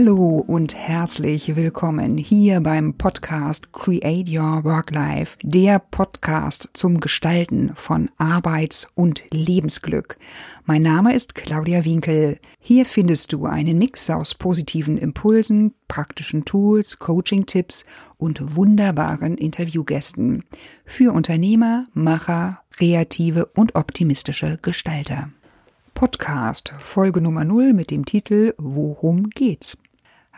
Hallo und herzlich willkommen hier beim Podcast Create Your Work Life, der Podcast zum Gestalten von Arbeits- und Lebensglück. Mein Name ist Claudia Winkel. Hier findest du einen Mix aus positiven Impulsen, praktischen Tools, Coaching-Tipps und wunderbaren Interviewgästen für Unternehmer, Macher, kreative und optimistische Gestalter. Podcast, Folge Nummer 0 mit dem Titel Worum geht's?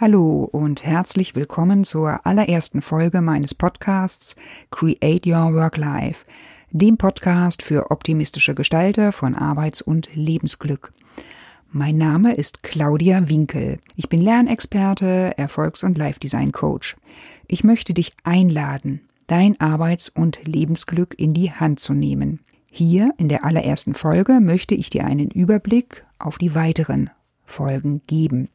Hallo und herzlich willkommen zur allerersten Folge meines Podcasts Create Your Work Life, dem Podcast für optimistische Gestalter von Arbeits- und Lebensglück. Mein Name ist Claudia Winkel. Ich bin Lernexperte, Erfolgs- und Life-Design-Coach. Ich möchte dich einladen, dein Arbeits- und Lebensglück in die Hand zu nehmen. Hier in der allerersten Folge möchte ich dir einen Überblick auf die weiteren Folgen geben.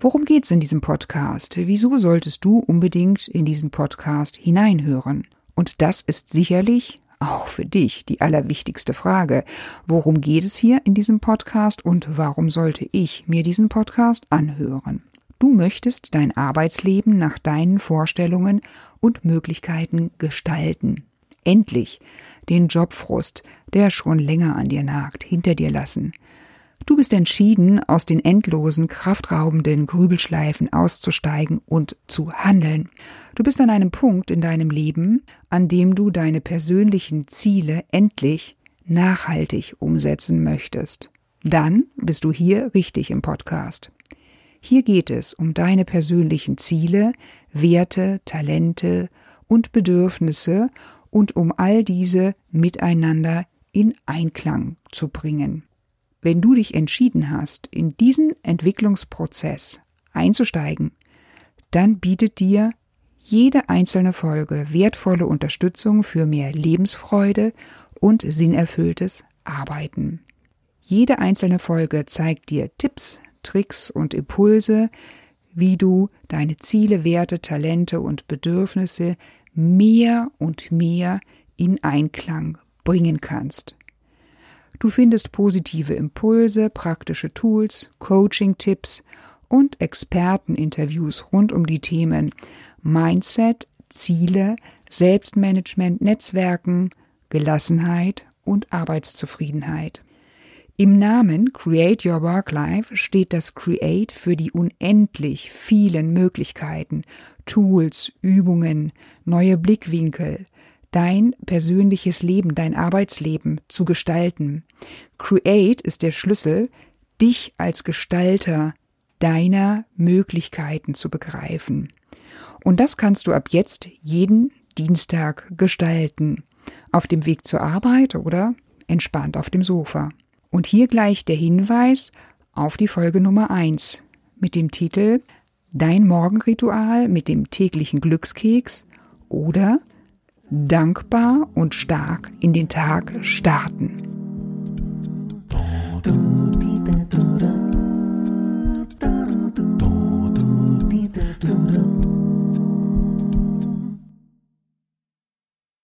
Worum geht's in diesem Podcast? Wieso solltest du unbedingt in diesen Podcast hineinhören? Und das ist sicherlich auch für dich die allerwichtigste Frage. Worum geht es hier in diesem Podcast und warum sollte ich mir diesen Podcast anhören? Du möchtest dein Arbeitsleben nach deinen Vorstellungen und Möglichkeiten gestalten. Endlich den Jobfrust, der schon länger an dir nagt, hinter dir lassen. Du bist entschieden, aus den endlosen, kraftraubenden Grübelschleifen auszusteigen und zu handeln. Du bist an einem Punkt in deinem Leben, an dem du deine persönlichen Ziele endlich nachhaltig umsetzen möchtest. Dann bist du hier richtig im Podcast. Hier geht es um deine persönlichen Ziele, Werte, Talente und Bedürfnisse und um all diese miteinander in Einklang zu bringen. Wenn du dich entschieden hast, in diesen Entwicklungsprozess einzusteigen, dann bietet dir jede einzelne Folge wertvolle Unterstützung für mehr Lebensfreude und sinnerfülltes Arbeiten. Jede einzelne Folge zeigt dir Tipps, Tricks und Impulse, wie du deine Ziele, Werte, Talente und Bedürfnisse mehr und mehr in Einklang bringen kannst. Du findest positive Impulse, praktische Tools, Coaching-Tipps und Experteninterviews rund um die Themen Mindset, Ziele, Selbstmanagement, Netzwerken, Gelassenheit und Arbeitszufriedenheit. Im Namen Create Your Work Life steht das Create für die unendlich vielen Möglichkeiten, Tools, Übungen, neue Blickwinkel, dein persönliches Leben, dein Arbeitsleben zu gestalten. Create ist der Schlüssel, dich als Gestalter deiner Möglichkeiten zu begreifen. Und das kannst du ab jetzt jeden Dienstag gestalten. Auf dem Weg zur Arbeit oder entspannt auf dem Sofa. Und hier gleich der Hinweis auf die Folge Nummer 1 mit dem Titel Dein Morgenritual mit dem täglichen Glückskeks oder Dankbar und stark in den Tag starten.